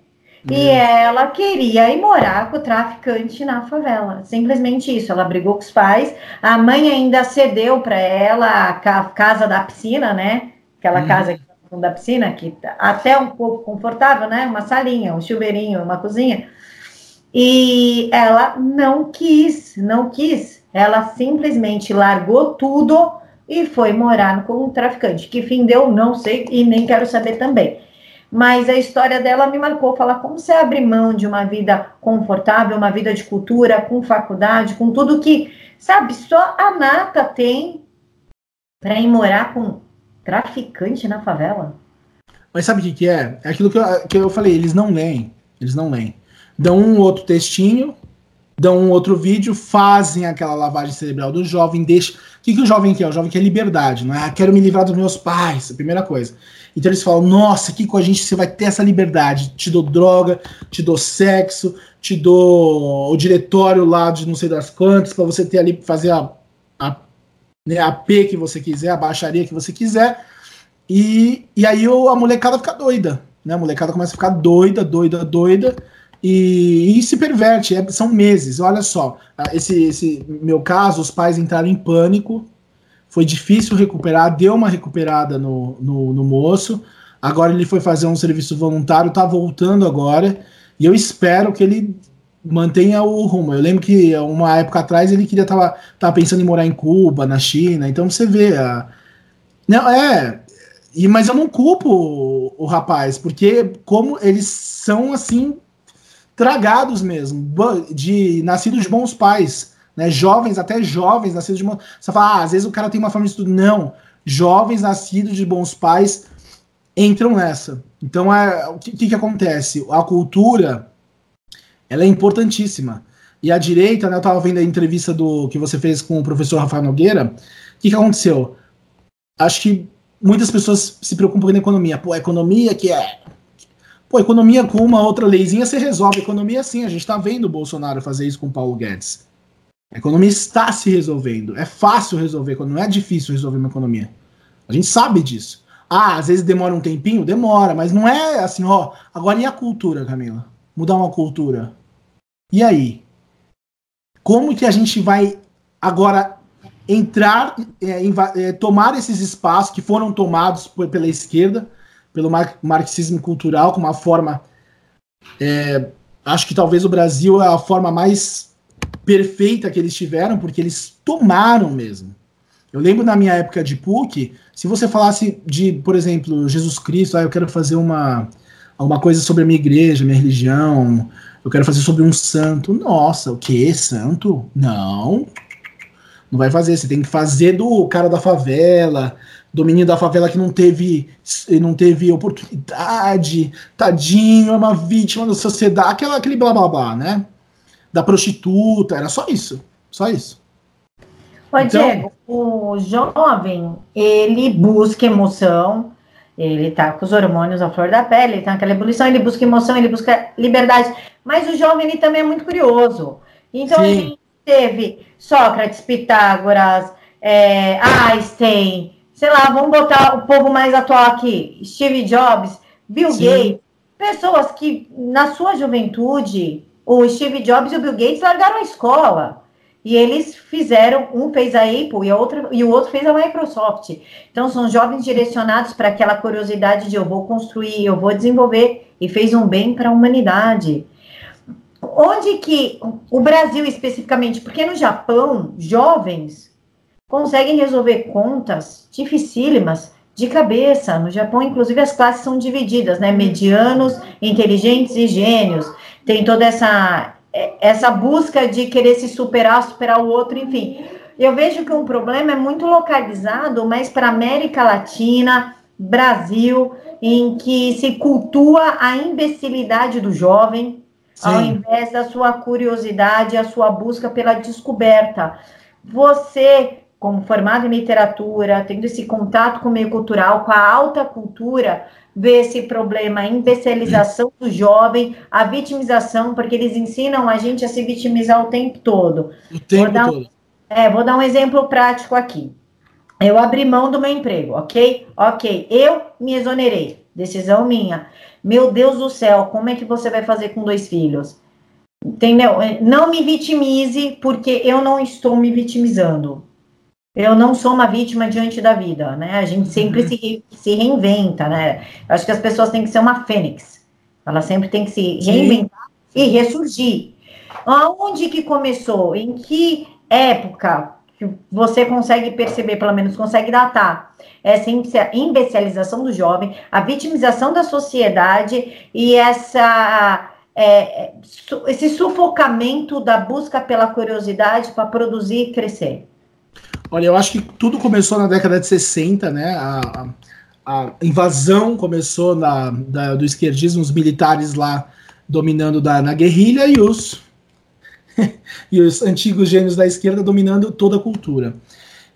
e hum. ela queria ir morar com o traficante na favela. Simplesmente isso. Ela brigou com os pais. A mãe ainda cedeu para ela a casa da piscina, né? Aquela hum. casa que da piscina, que tá até um pouco confortável, né? Uma salinha, um chuveirinho, uma cozinha. E ela não quis, não quis. Ela simplesmente largou tudo e foi morar com um traficante. Que fim deu, não sei e nem quero saber também. Mas a história dela me marcou, falar como você abre mão de uma vida confortável, uma vida de cultura, com faculdade, com tudo que, sabe, só a nata tem para ir morar com Traficante na favela? Mas sabe o que, que é? É aquilo que eu, que eu falei, eles não leem. Eles não leem. Dão um outro textinho, dão um outro vídeo, fazem aquela lavagem cerebral do jovem, deixa. O que, que o jovem quer? O jovem quer liberdade, não é? Ah, quero me livrar dos meus pais, a primeira coisa. Então eles falam: nossa, aqui com a gente você vai ter essa liberdade. Te dou droga, te dou sexo, te dou o diretório lá de não sei das quantas, para você ter ali, fazer a, a né, a P que você quiser, a baixaria que você quiser. E, e aí a molecada fica doida. Né? A molecada começa a ficar doida, doida, doida. E, e se perverte. É, são meses. Olha só, esse, esse meu caso, os pais entraram em pânico. Foi difícil recuperar, deu uma recuperada no, no, no moço. Agora ele foi fazer um serviço voluntário, tá voltando agora. E eu espero que ele mantenha o rumo. Eu lembro que uma época atrás ele queria tava, tava pensando em morar em Cuba, na China. Então você vê a não é, e mas eu não culpo o, o rapaz, porque como eles são assim tragados mesmo, de nascidos de bons pais, né? Jovens, até jovens nascidos de bons. Você fala, ah, às vezes o cara tem uma família de estudo. Não, jovens nascidos de bons pais entram nessa. Então é o que, que acontece? A cultura ela é importantíssima. E a direita, né, eu estava vendo a entrevista do que você fez com o professor Rafael Nogueira, o que, que aconteceu? Acho que muitas pessoas se preocupam com a economia. Pô, a economia que é. Pô, economia com uma outra leizinha você resolve. Economia sim, a gente está vendo o Bolsonaro fazer isso com o Paulo Guedes. A economia está se resolvendo. É fácil resolver, não é difícil resolver uma economia. A gente sabe disso. Ah, às vezes demora um tempinho? Demora, mas não é assim, ó. Agora e a cultura, Camila? Mudar uma cultura. E aí? Como que a gente vai agora entrar, é, é, tomar esses espaços que foram tomados por, pela esquerda, pelo mar marxismo cultural, como uma forma. É, acho que talvez o Brasil é a forma mais perfeita que eles tiveram, porque eles tomaram mesmo. Eu lembro na minha época de PUC, se você falasse de, por exemplo, Jesus Cristo, ah, eu quero fazer uma, alguma coisa sobre a minha igreja, minha religião, eu quero fazer sobre um santo. Nossa, o que? Santo? Não. Não vai fazer. Você tem que fazer do cara da favela, do menino da favela que não teve, não teve oportunidade, tadinho, é uma vítima da sociedade, aquela, aquele blá blá blá, né? Da prostituta, era só isso. Só isso. Ô, então, Diego, o jovem, ele busca emoção, ele tá com os hormônios à flor da pele, ele tá naquela ebulição, ele busca emoção, ele busca liberdade. Mas o jovem, ele também é muito curioso. Então, Sim. a gente teve Sócrates, Pitágoras, é, Einstein, sei lá, vamos botar o povo mais atual aqui, Steve Jobs, Bill Sim. Gates, pessoas que na sua juventude, o Steve Jobs e o Bill Gates largaram a escola. E eles fizeram, um fez a Apple e, a outra, e o outro fez a Microsoft. Então, são jovens direcionados para aquela curiosidade de eu vou construir, eu vou desenvolver, e fez um bem para a humanidade. Onde que o Brasil especificamente, porque no Japão, jovens conseguem resolver contas dificílimas de cabeça. No Japão, inclusive, as classes são divididas, né? Medianos, inteligentes e gênios. Tem toda essa essa busca de querer se superar, superar o outro, enfim. Eu vejo que um problema é muito localizado, mas para América Latina, Brasil, em que se cultua a imbecilidade do jovem, Sim. ao invés da sua curiosidade, a sua busca pela descoberta. Você, como formado em literatura, tendo esse contato com o meio cultural, com a alta cultura, ver esse problema, a imbecilização do jovem, a vitimização, porque eles ensinam a gente a se vitimizar o tempo todo. O tempo vou todo. Um, é, vou dar um exemplo prático aqui. Eu abri mão do meu emprego, ok? Ok, eu me exonerei. Decisão minha. Meu Deus do céu, como é que você vai fazer com dois filhos? Entendeu? Não me vitimize, porque eu não estou me vitimizando eu não sou uma vítima diante da vida, né? A gente sempre uhum. se, se reinventa, né? Acho que as pessoas têm que ser uma fênix. Ela sempre tem que se reinventar Sim. e ressurgir. Aonde que começou? Em que época que você consegue perceber, pelo menos consegue datar essa imbecilização do jovem, a vitimização da sociedade e essa é, esse sufocamento da busca pela curiosidade para produzir e crescer? Olha, eu acho que tudo começou na década de 60, né? A, a invasão começou na, da, do esquerdismo, os militares lá dominando da, na guerrilha e os, (laughs) e os antigos gênios da esquerda dominando toda a cultura.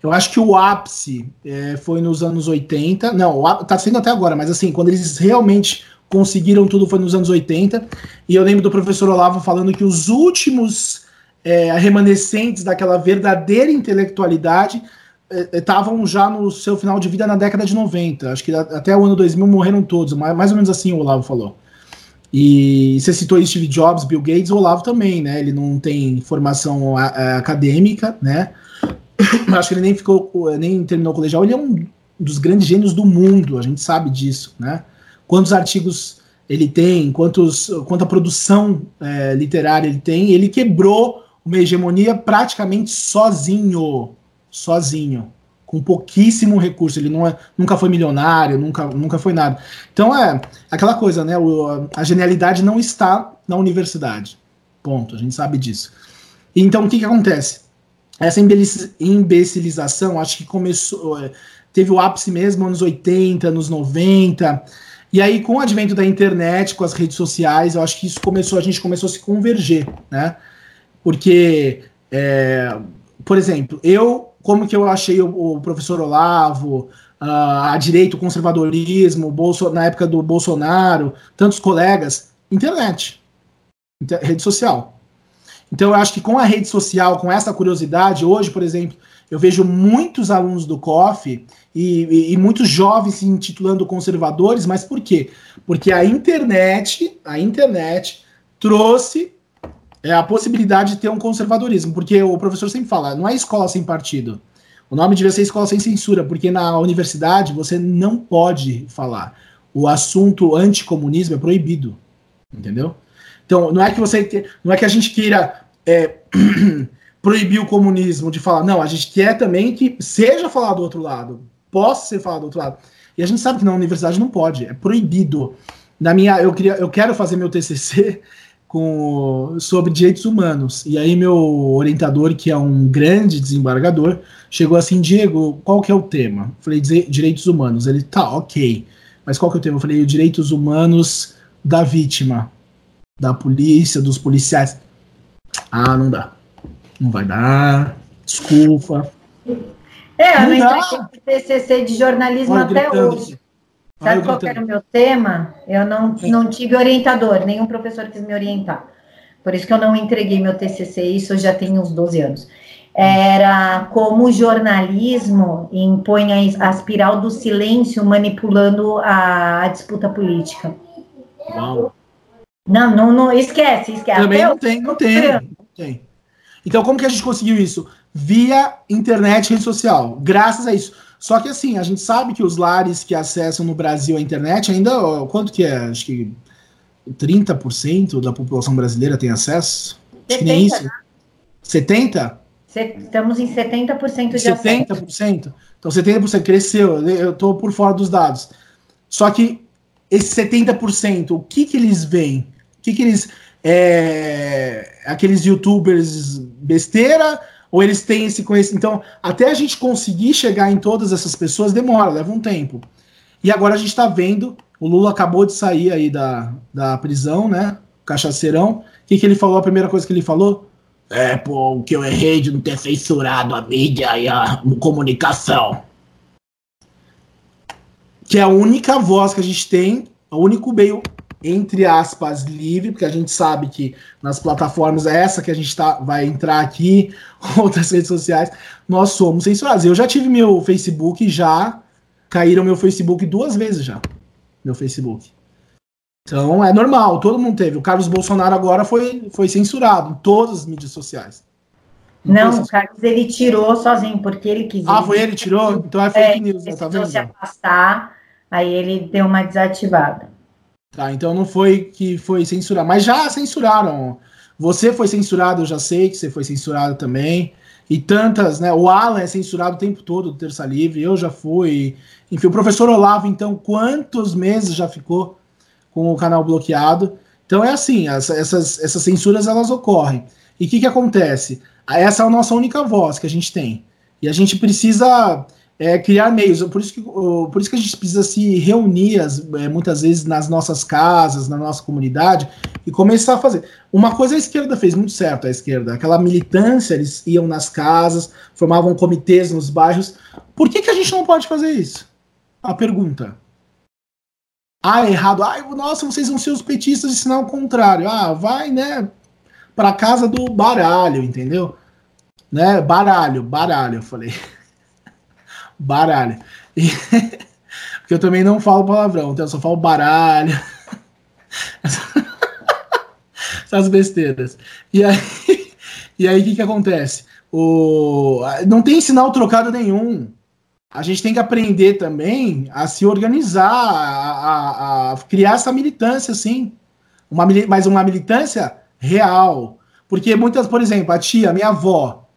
Eu acho que o ápice é, foi nos anos 80. Não, tá sendo até agora, mas assim, quando eles realmente conseguiram tudo foi nos anos 80. E eu lembro do professor Olavo falando que os últimos é, remanescentes daquela verdadeira intelectualidade estavam é, é já no seu final de vida na década de 90. Acho que até o ano 2000 morreram todos, mais ou menos assim o Olavo falou. E você citou Steve Jobs, Bill Gates, o Olavo também, né? Ele não tem formação acadêmica, né? (coughs) Acho que ele nem ficou, nem terminou o colegial. Ele é um dos grandes gênios do mundo, a gente sabe disso, né? Quantos artigos ele tem, quantos, quanta produção é, literária ele tem, ele quebrou uma hegemonia praticamente sozinho, sozinho, com pouquíssimo recurso. Ele é, nunca foi milionário, nunca, nunca foi nada. Então é aquela coisa, né? O, a genialidade não está na universidade. Ponto. A gente sabe disso. Então o que, que acontece? Essa imbecilização, acho que começou, é, teve o ápice mesmo nos 80, nos 90. E aí, com o advento da internet, com as redes sociais, eu acho que isso começou, a gente começou a se converger, né? Porque, é, por exemplo, eu, como que eu achei o, o professor Olavo, uh, a direita, o conservadorismo, Bolso, na época do Bolsonaro, tantos colegas? Internet, rede social. Então eu acho que com a rede social, com essa curiosidade, hoje, por exemplo, eu vejo muitos alunos do COF e, e, e, muitos jovens se intitulando conservadores, mas por quê? Porque a internet, a internet trouxe é, a possibilidade de ter um conservadorismo, porque o professor sempre fala, não é escola sem partido. O nome devia ser escola sem censura, porque na universidade você não pode falar. O assunto anticomunismo é proibido, entendeu? Então não é que você, não é que a gente queira é, (clears throat) proibir o comunismo de falar, não, a gente quer também que seja falado do outro lado, possa ser falado do outro lado. E a gente sabe que na universidade não pode, é proibido. Na minha, eu queria, eu quero fazer meu TCC com sobre direitos humanos. E aí meu orientador, que é um grande desembargador, chegou assim, Diego, qual que é o tema? Eu falei, direitos humanos. Ele, tá, ok. Mas qual que é o tema? Eu falei, direitos humanos da vítima, da polícia, dos policiais. Ah, não dá. Não vai dar. Desculpa. É, eu não entreguei TCC de jornalismo Olha, até hoje. Sabe qual era o meu tema? Eu não, não tive orientador, nenhum professor quis me orientar. Por isso que eu não entreguei meu TCC, isso já tem uns 12 anos. Era como o jornalismo impõe a, a espiral do silêncio manipulando a, a disputa política. Uau. Não, não, não esquece, esquece. Também não tem, não tem, não tem. Então, como que a gente conseguiu isso? Via internet e rede social. Graças a isso. Só que assim, a gente sabe que os lares que acessam no Brasil a internet ainda, quanto que é? Acho que 30% da população brasileira tem acesso? Acho que nem isso. 70? Estamos em 70% de 70%? acesso. Então 70% cresceu, eu estou por fora dos dados. Só que esse 70%, o que que eles veem? O que que eles... É, aqueles youtubers besteira ou eles têm esse conhecimento. Então, até a gente conseguir chegar em todas essas pessoas demora, leva um tempo. E agora a gente está vendo, o Lula acabou de sair aí da, da prisão, né? Cachaceirão. O que, que ele falou? A primeira coisa que ele falou? É, pô, o que eu errei de não ter censurado a mídia e a comunicação. Que é a única voz que a gente tem, o único meio entre aspas, livre, porque a gente sabe que nas plataformas, é essa que a gente tá, vai entrar aqui, (laughs) outras redes sociais, nós somos censurados. Eu já tive meu Facebook, já caíram meu Facebook duas vezes já. Meu Facebook. Então é normal, todo mundo teve. O Carlos Bolsonaro agora foi, foi censurado em todas as mídias sociais. Não, Não o Carlos ele tirou sozinho, porque ele quis. Ah, foi ele que tirou? Então é fake é, news, né? Tá vendo? se afastar, aí ele deu uma desativada. Tá, então não foi que foi censurar, mas já censuraram. Você foi censurado, eu já sei que você foi censurado também. E tantas, né? O Alan é censurado o tempo todo do Terça Livre, eu já fui. Enfim, o professor Olavo, então, quantos meses já ficou com o canal bloqueado? Então é assim, as, essas, essas censuras elas ocorrem. E o que, que acontece? Essa é a nossa única voz que a gente tem. E a gente precisa é, criar meios. Por isso, que, por isso que a gente precisa se reunir é, muitas vezes nas nossas casas, na nossa comunidade e começar a fazer. Uma coisa a esquerda fez muito certo, a esquerda, aquela militância, eles iam nas casas, formavam comitês nos bairros. Por que, que a gente não pode fazer isso? A pergunta. Ah, é errado. Ah, nossa, vocês vão ser os petistas ensinar o contrário. Ah, vai, né, para casa do baralho, entendeu? Né, baralho, baralho, eu falei. Baralho. E, (laughs) porque eu também não falo palavrão, então eu só falo baralho. (laughs) Essas besteiras. E aí, e aí o que, que acontece? O, não tem sinal trocado nenhum. A gente tem que aprender também a se organizar, a, a, a criar essa militância, assim. Uma, mas uma militância real. Porque muitas, por exemplo, a tia, minha avó,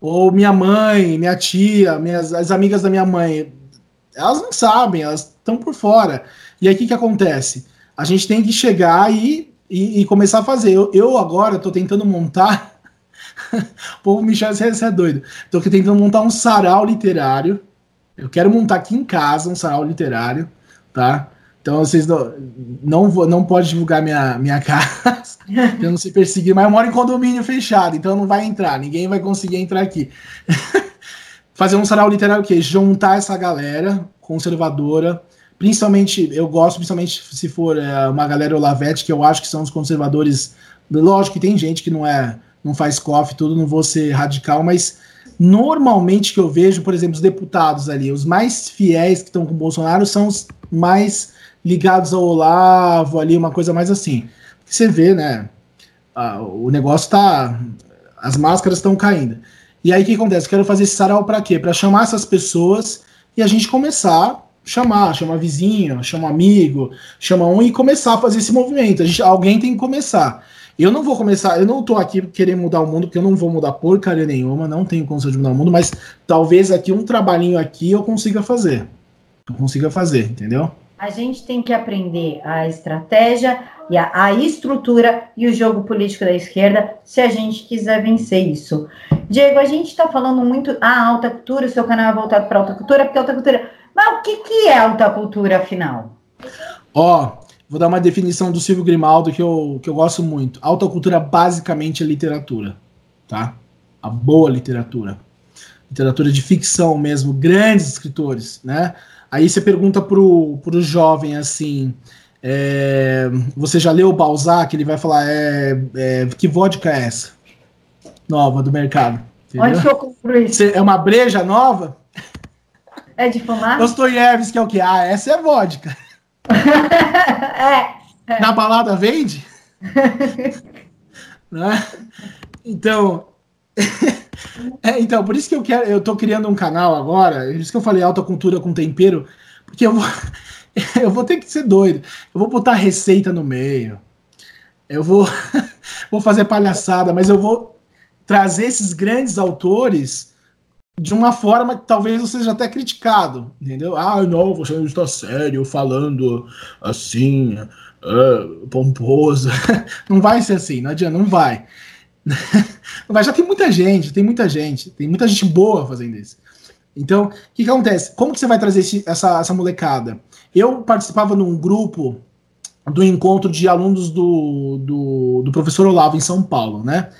ou minha mãe, minha tia, minhas, as amigas da minha mãe, elas não sabem, elas estão por fora. E aí o que, que acontece? A gente tem que chegar e, e, e começar a fazer. Eu, eu agora estou tentando montar. o povo me chama, você é doido. Estou tentando montar um sarau literário. Eu quero montar aqui em casa um sarau literário, tá? Então vocês não, não, não pode divulgar minha, minha (laughs) casa, eu não sei perseguir, mas eu moro em condomínio fechado, então não vai entrar, ninguém vai conseguir entrar aqui. (laughs) Fazer um sarau literário o quê? Juntar essa galera, conservadora. Principalmente, eu gosto, principalmente se for é, uma galera Olavete, que eu acho que são os conservadores. Lógico que tem gente que não é, não faz coffee, tudo, não vou ser radical, mas normalmente que eu vejo, por exemplo, os deputados ali, os mais fiéis que estão com o Bolsonaro são os mais ligados ao Olavo, ali, uma coisa mais assim. Você vê, né? o negócio tá. As máscaras estão caindo. E aí o que acontece? Quero fazer esse sarau para quê? Para chamar essas pessoas e a gente começar a chamar, chamar vizinho, chamar amigo, chamar um e começar a fazer esse movimento. A gente, alguém tem que começar. Eu não vou começar, eu não tô aqui querendo mudar o mundo, porque eu não vou mudar porcaria nenhuma, não tenho condição de mudar o mundo, mas talvez aqui um trabalhinho aqui eu consiga fazer. Eu consiga fazer, entendeu? A gente tem que aprender a estratégia e a, a, estrutura e o jogo político da esquerda se a gente quiser vencer isso. Diego, a gente está falando muito a ah, alta cultura, o seu canal é voltado para alta cultura, porque alta cultura. Mas o que, que é alta cultura, afinal? Ó, oh, vou dar uma definição do Silvio Grimaldo que eu, que eu gosto muito. Alta cultura basicamente é literatura, tá? A boa literatura. Literatura de ficção mesmo, grandes escritores, né? Aí você pergunta pro, pro jovem assim: é, você já leu o Balzac? Ele vai falar: é, é, que vodka é essa? Nova do mercado. Onde que eu compro isso? É uma breja nova? É de fumar? Dostoiévski, que é o que? Ah, essa é vodka. (laughs) é, é. Na balada vende? (laughs) né? Então. (laughs) É, então, por isso que eu quero, eu tô criando um canal agora, por isso que eu falei alta cultura com tempero, porque eu vou, (laughs) eu vou ter que ser doido. Eu vou botar receita no meio. Eu vou, (laughs) vou fazer palhaçada, mas eu vou trazer esses grandes autores de uma forma que talvez eu seja até criticado, entendeu? Ah, não, você não está sério falando assim, uh, pomposo. Não vai ser assim, não adianta, não vai. (laughs) Mas já tem muita gente, tem muita gente, tem muita gente boa fazendo isso. Então, o que, que acontece? Como que você vai trazer esse, essa, essa molecada? Eu participava num grupo do encontro de alunos do, do, do, professor Olavo em São Paulo, né?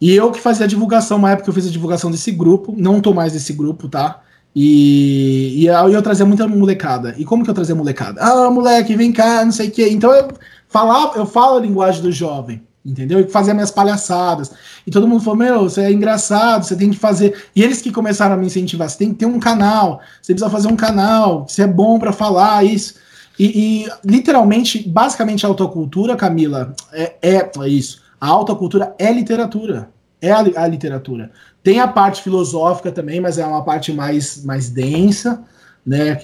E eu que fazia a divulgação, uma época eu fiz a divulgação desse grupo, não tô mais desse grupo, tá? E, e eu, eu trazia muita molecada. E como que eu trazia molecada? Ah, moleque, vem cá, não sei o quê. Então eu, falar, eu falo a linguagem do jovem entendeu? E fazia minhas palhaçadas. E todo mundo falou: Meu, você é engraçado, você tem que fazer. E eles que começaram a me incentivar: você tem que ter um canal, você precisa fazer um canal, você é bom para falar isso. E, e, literalmente, basicamente, a autocultura, Camila, é, é, é isso. A autocultura é literatura. É a, a, literatura. Tem a parte filosófica também, mas é uma parte mais, mais densa, né?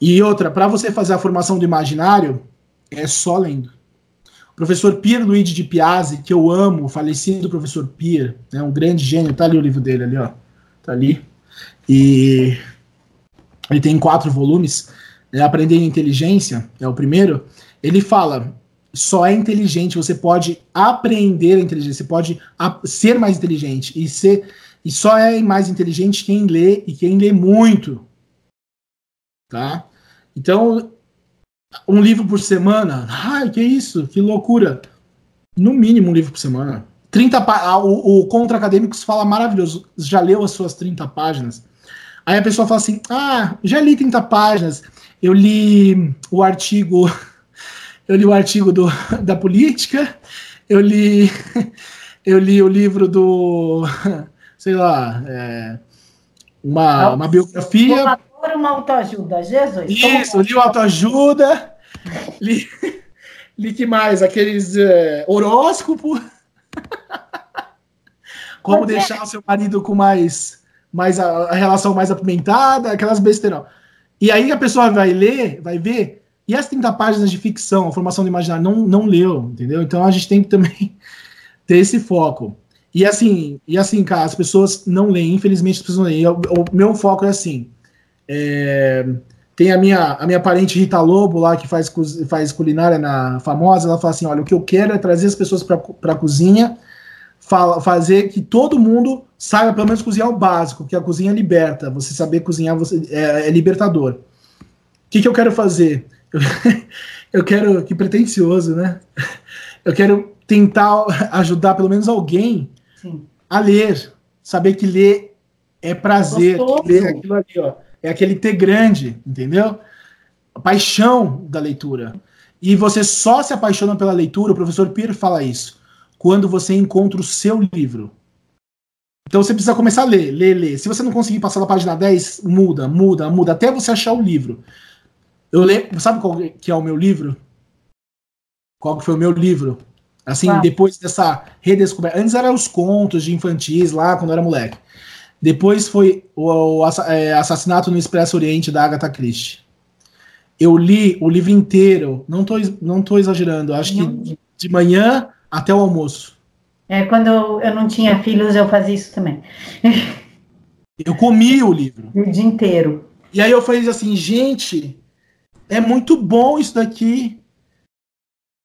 E outra, para você fazer a formação do imaginário, é só lendo professor Pier Luigi de Piazzi, que eu amo, falecido professor Pier, né, um grande gênio, tá ali o livro dele ali, ó. Tá ali. E ele tem quatro volumes. Né, Aprender Inteligência, é o primeiro. Ele fala: só é inteligente, você pode aprender a inteligência, você pode ser mais inteligente e ser e só é mais inteligente quem lê e quem lê muito. Tá? Então, um livro por semana. Ai, que isso? Que loucura. No mínimo um livro por semana. 30 ah, o, o Contra Acadêmicos fala maravilhoso. Já leu as suas 30 páginas? Aí a pessoa fala assim: Ah, já li 30 páginas. Eu li o artigo. (laughs) Eu li o artigo do, (laughs) da política. Eu li. (laughs) Eu li o livro do. Sei lá. É, uma, uma biografia uma autoajuda, Jesus. Isso, Como... li o autoajuda, li, (laughs) li que mais? Aqueles é, horóscopo. (laughs) Como deixar o seu marido com mais, mais a, a, relação mais apimentada, aquelas besteiras. E aí a pessoa vai ler, vai ver, e as 30 páginas de ficção, a formação do imaginário, não, não leu, entendeu? Então a gente tem que também (laughs) ter esse foco. E assim, e assim, cara, as pessoas não leem, infelizmente as pessoas não leem. O meu foco é assim: é, tem a minha, a minha parente Rita Lobo lá, que faz, faz culinária na famosa, ela fala assim: olha, o que eu quero é trazer as pessoas para a cozinha, fala, fazer que todo mundo saiba pelo menos cozinhar o básico, que a cozinha liberta. Você saber cozinhar você, é, é libertador. O que, que eu quero fazer? Eu, (laughs) eu quero. Que pretencioso, né? Eu quero tentar ajudar pelo menos alguém Sim. a ler. Saber que ler é prazer, ler aquilo ali, ó é aquele T grande, entendeu? A paixão da leitura. E você só se apaixona pela leitura, o professor Pierre fala isso, quando você encontra o seu livro. Então você precisa começar a ler, ler, ler. Se você não conseguir passar da página 10, muda, muda, muda, até você achar o livro. Eu leio, sabe qual que é o meu livro? Qual que foi o meu livro? Assim, depois dessa redescoberta. Antes eram os contos de infantis lá, quando eu era moleque. Depois foi o, o é, Assassinato no Expresso Oriente, da Agatha Christie. Eu li o livro inteiro, não tô, não tô exagerando, acho que de manhã até o almoço. É, quando eu, eu não tinha filhos, eu fazia isso também. Eu comi o livro. O dia inteiro. E aí eu falei assim, gente, é muito bom isso daqui.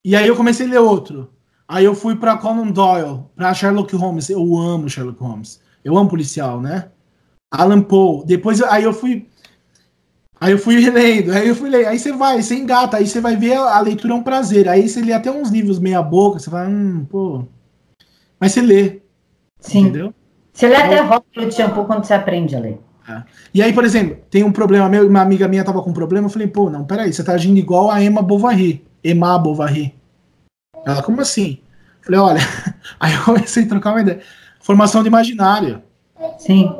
E aí eu comecei a ler outro. Aí eu fui para Conan Doyle, para Sherlock Holmes. Eu amo Sherlock Holmes. Eu amo policial, né? Alan Poe. Depois aí eu fui Aí eu fui (laughs) lendo, aí eu fui lendo, aí você vai, você engata, aí você vai ver a, a leitura é um prazer. Aí você lê até uns livros meia boca, você vai, hum, pô. Mas você lê. Sim. Entendeu? Você lê até rótulo de shampoo quando você aprende a ler. É. E aí, por exemplo, tem um problema meu, uma amiga minha tava com um problema, eu falei, pô, não, peraí, você tá agindo igual a Emma Bovary. Emma Bovary. Ela, como assim? Eu falei, olha, (laughs) aí eu comecei a trocar uma ideia. Formação de imaginário. Sim.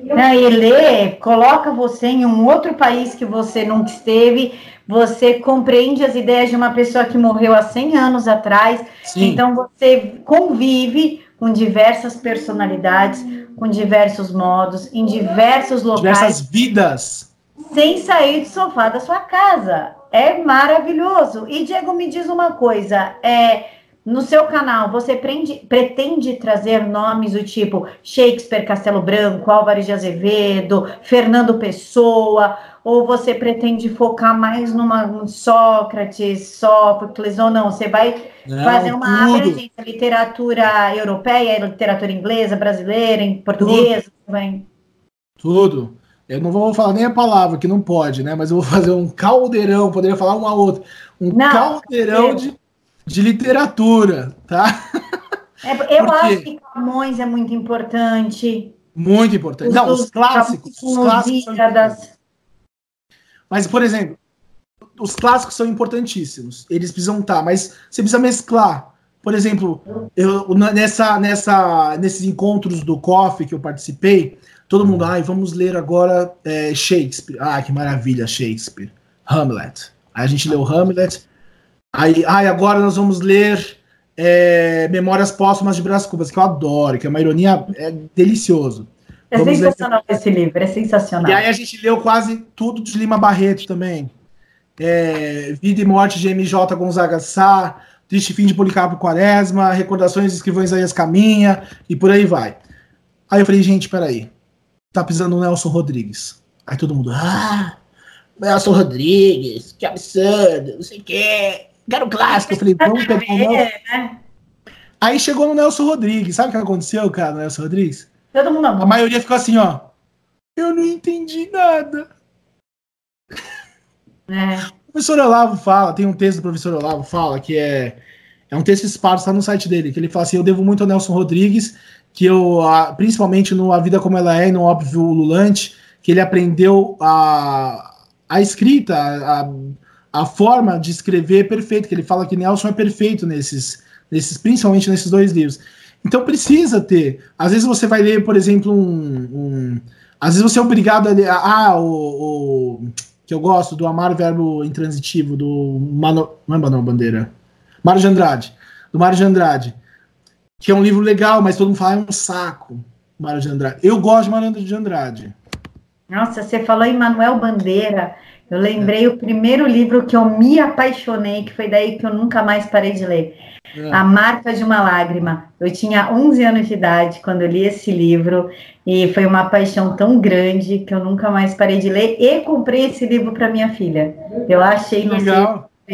Não, e ler coloca você em um outro país que você nunca esteve, você compreende as ideias de uma pessoa que morreu há 100 anos atrás, Sim. então você convive com diversas personalidades, com diversos modos, em diversos locais. Diversas vidas. Sem sair do sofá da sua casa. É maravilhoso. E Diego, me diz uma coisa, é no seu canal, você prende, pretende trazer nomes do tipo Shakespeare, Castelo Branco, Álvares de Azevedo, Fernando Pessoa, ou você pretende focar mais numa Sócrates, Sófocles, ou não? Você vai não, fazer uma abrangência literatura europeia, literatura inglesa, brasileira, em português? Tudo. Tudo. Eu não vou falar nem a palavra, que não pode, né? Mas eu vou fazer um caldeirão, poderia falar uma outra. Um não, caldeirão eu... de de literatura, tá? É, eu Porque... acho que Camões é muito importante. Muito importante. Os, Não, os clássicos. Os clássicos mas, por exemplo, os clássicos são importantíssimos. Eles precisam estar, tá, mas você precisa mesclar. Por exemplo, eu, nessa, nessa, nesses encontros do COF que eu participei, todo mundo, ai, vamos ler agora é, Shakespeare. Ah, que maravilha, Shakespeare. Hamlet. Aí a gente leu Hamlet, Aí, aí agora nós vamos ler é, Memórias Póstumas de Brás Cubas, que eu adoro, que é uma ironia é delicioso. É vamos sensacional ler... esse livro, é sensacional. E aí a gente leu quase tudo de Lima Barreto também. É, Vida e Morte de MJ Gonzaga Sá, Triste Fim de Policarpo Quaresma, Recordações de Escrivão Isaías Caminha, e por aí vai. Aí eu falei, gente, peraí, tá pisando o Nelson Rodrigues. Aí todo mundo, ah, Nelson Rodrigues, que absurdo, não sei o quê. Quero clássico. Eu falei, vamos pegar o Nelson. Né? Aí chegou no Nelson Rodrigues. Sabe o que aconteceu, cara, no Nelson Rodrigues? Todo mundo A maioria ficou assim, ó. Eu não entendi nada. É. O professor Olavo fala, tem um texto do professor Olavo fala que é é um texto esparso, tá no site dele, que ele fala assim, eu devo muito ao Nelson Rodrigues, que eu, principalmente no A Vida Como Ela É e no Óbvio Lulante, que ele aprendeu a, a escrita, a, a forma de escrever é perfeita, que ele fala que Nelson é perfeito nesses, nesses, principalmente nesses dois livros. Então precisa ter. Às vezes você vai ler, por exemplo, um. um às vezes você é obrigado a ler. Ah, o, o que eu gosto do Amar Verbo Intransitivo, do Mano, não é Bandeira. Mário de Andrade. Do Mário de Andrade. Que é um livro legal, mas todo mundo fala é um saco. Mário de Andrade. Eu gosto de Mário de Andrade. Nossa, você falou em Manuel Bandeira. Eu lembrei é. o primeiro livro que eu me apaixonei, que foi daí que eu nunca mais parei de ler. É. A Marca de uma Lágrima. Eu tinha 11 anos de idade quando eu li esse livro e foi uma paixão tão grande que eu nunca mais parei de ler e comprei esse livro para minha filha. Eu achei no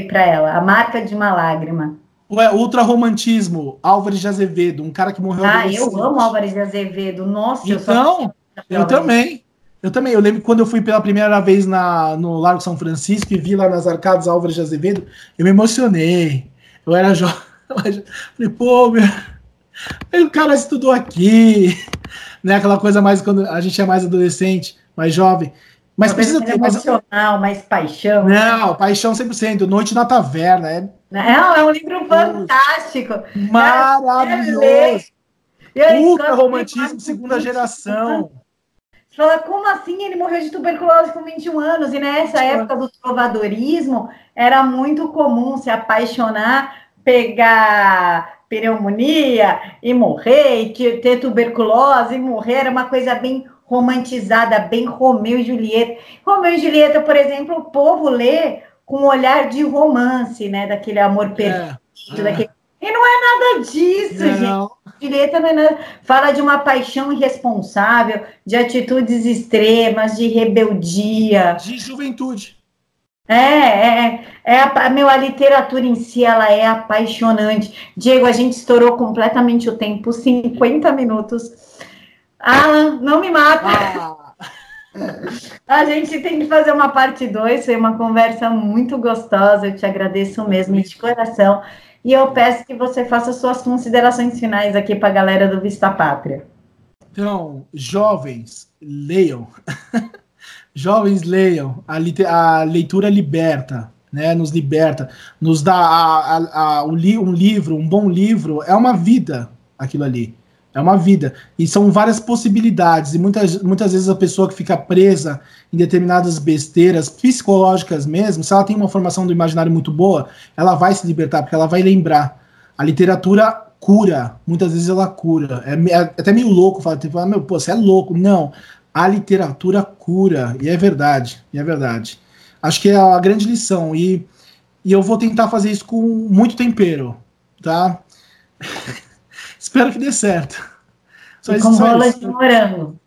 para ela. A Marca de uma Lágrima. Ué, ultra romantismo, Álvares de Azevedo, um cara que morreu. Ah, eu amo Álvares de Azevedo. Nossa, então, eu, eu também. Eu também, eu lembro quando eu fui pela primeira vez na, no Largo São Francisco e vi lá nas arcadas Álvares de Azevedo, eu me emocionei. Eu era jovem. (laughs) Falei, pô, meu. O cara estudou aqui, (laughs) né? Aquela coisa mais quando a gente é mais adolescente, mais jovem. Mas precisa ter mais emocional, mais paixão. Não, paixão 100%. Noite na Taverna. É, Não, é um livro fantástico. Maravilhoso. Ultra romantismo, segunda geração. Fala, como assim ele morreu de tuberculose com 21 anos? E nessa época do trovadorismo, era muito comum se apaixonar, pegar pneumonia e morrer, e ter tuberculose e morrer, era uma coisa bem romantizada, bem Romeu e Julieta. Romeu e Julieta, por exemplo, o povo lê com um olhar de romance, né? Daquele amor é, perfeito, é, daquele... E não é nada disso, não. gente. Não é nada. Fala de uma paixão irresponsável, de atitudes extremas, de rebeldia. De juventude. É, é, é a, meu, a literatura em si, ela é apaixonante. Diego, a gente estourou completamente o tempo, 50 minutos. Alan, não me mata. Ah. (laughs) A gente tem que fazer uma parte 2, foi uma conversa muito gostosa, eu te agradeço mesmo de coração. E eu peço que você faça suas considerações finais aqui para a galera do Vista Pátria. Então, jovens, leiam. (laughs) jovens, leiam. A, a, leitura liberta, né? Nos liberta, nos dá a, a, um, li um livro, um bom livro, é uma vida aquilo ali. É uma vida. E são várias possibilidades. E muitas, muitas vezes a pessoa que fica presa em determinadas besteiras psicológicas mesmo, se ela tem uma formação do imaginário muito boa, ela vai se libertar, porque ela vai lembrar. A literatura cura. Muitas vezes ela cura. É, é até meio louco falar, tipo, ah, meu, pô, você é louco. Não. A literatura cura. E é verdade. E é verdade. Acho que é a grande lição. E, e eu vou tentar fazer isso com muito tempero. Tá? (laughs) Espero que dê certo. Só e com bola de morango.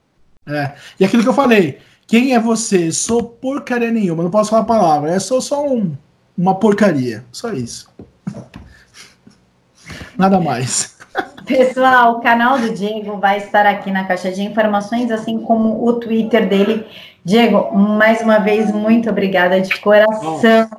É. E aquilo que eu falei, quem é você? Sou porcaria nenhuma, não posso falar a palavra. É só, só um, uma porcaria. Só isso. (laughs) Nada mais. (laughs) Pessoal, o canal do Diego vai estar aqui na caixa de informações, assim como o Twitter dele. Diego, mais uma vez, muito obrigada de coração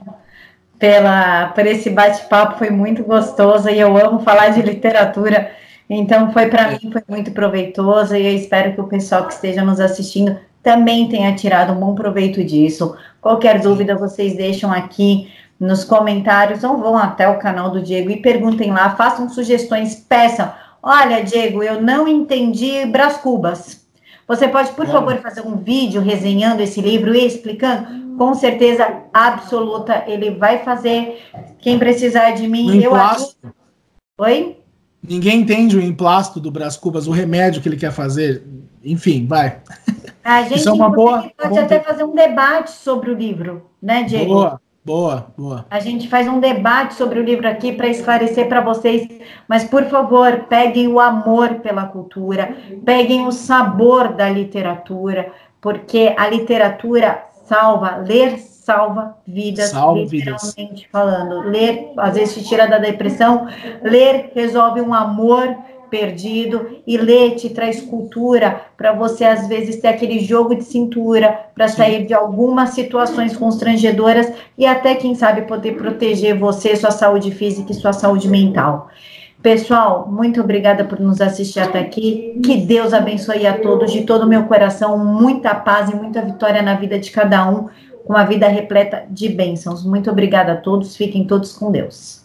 pela, por esse bate-papo, foi muito gostoso e eu amo falar de literatura. Então, foi para mim foi muito proveitoso e eu espero que o pessoal que esteja nos assistindo também tenha tirado um bom proveito disso. Qualquer dúvida, vocês deixam aqui nos comentários ou vão até o canal do Diego e perguntem lá, façam sugestões, peçam. Olha, Diego, eu não entendi Brás Cubas. Você pode, por favor, fazer um vídeo resenhando esse livro e explicando? Com certeza absoluta, ele vai fazer. Quem precisar de mim, eu ajudo. Oi? Ninguém entende o emplasto do Brás Cubas, o remédio que ele quer fazer. Enfim, vai. (laughs) A gente Isso é uma boa, pode até fazer um debate sobre o livro, né, Diego? Boa, boa, boa. A gente faz um debate sobre o livro aqui para esclarecer para vocês, mas por favor, peguem o amor pela cultura, peguem o sabor da literatura, porque a literatura salva, ler salva vidas, salva literalmente vidas. falando. Ler, às vezes, te tira da depressão, ler resolve um amor perdido e ler te traz cultura para você às vezes ter aquele jogo de cintura para sair de algumas situações constrangedoras e até quem sabe poder proteger você, sua saúde física e sua saúde mental. Pessoal, muito obrigada por nos assistir até aqui. Que Deus abençoe a todos de todo o meu coração, muita paz e muita vitória na vida de cada um com uma vida repleta de bênçãos. Muito obrigada a todos, fiquem todos com Deus.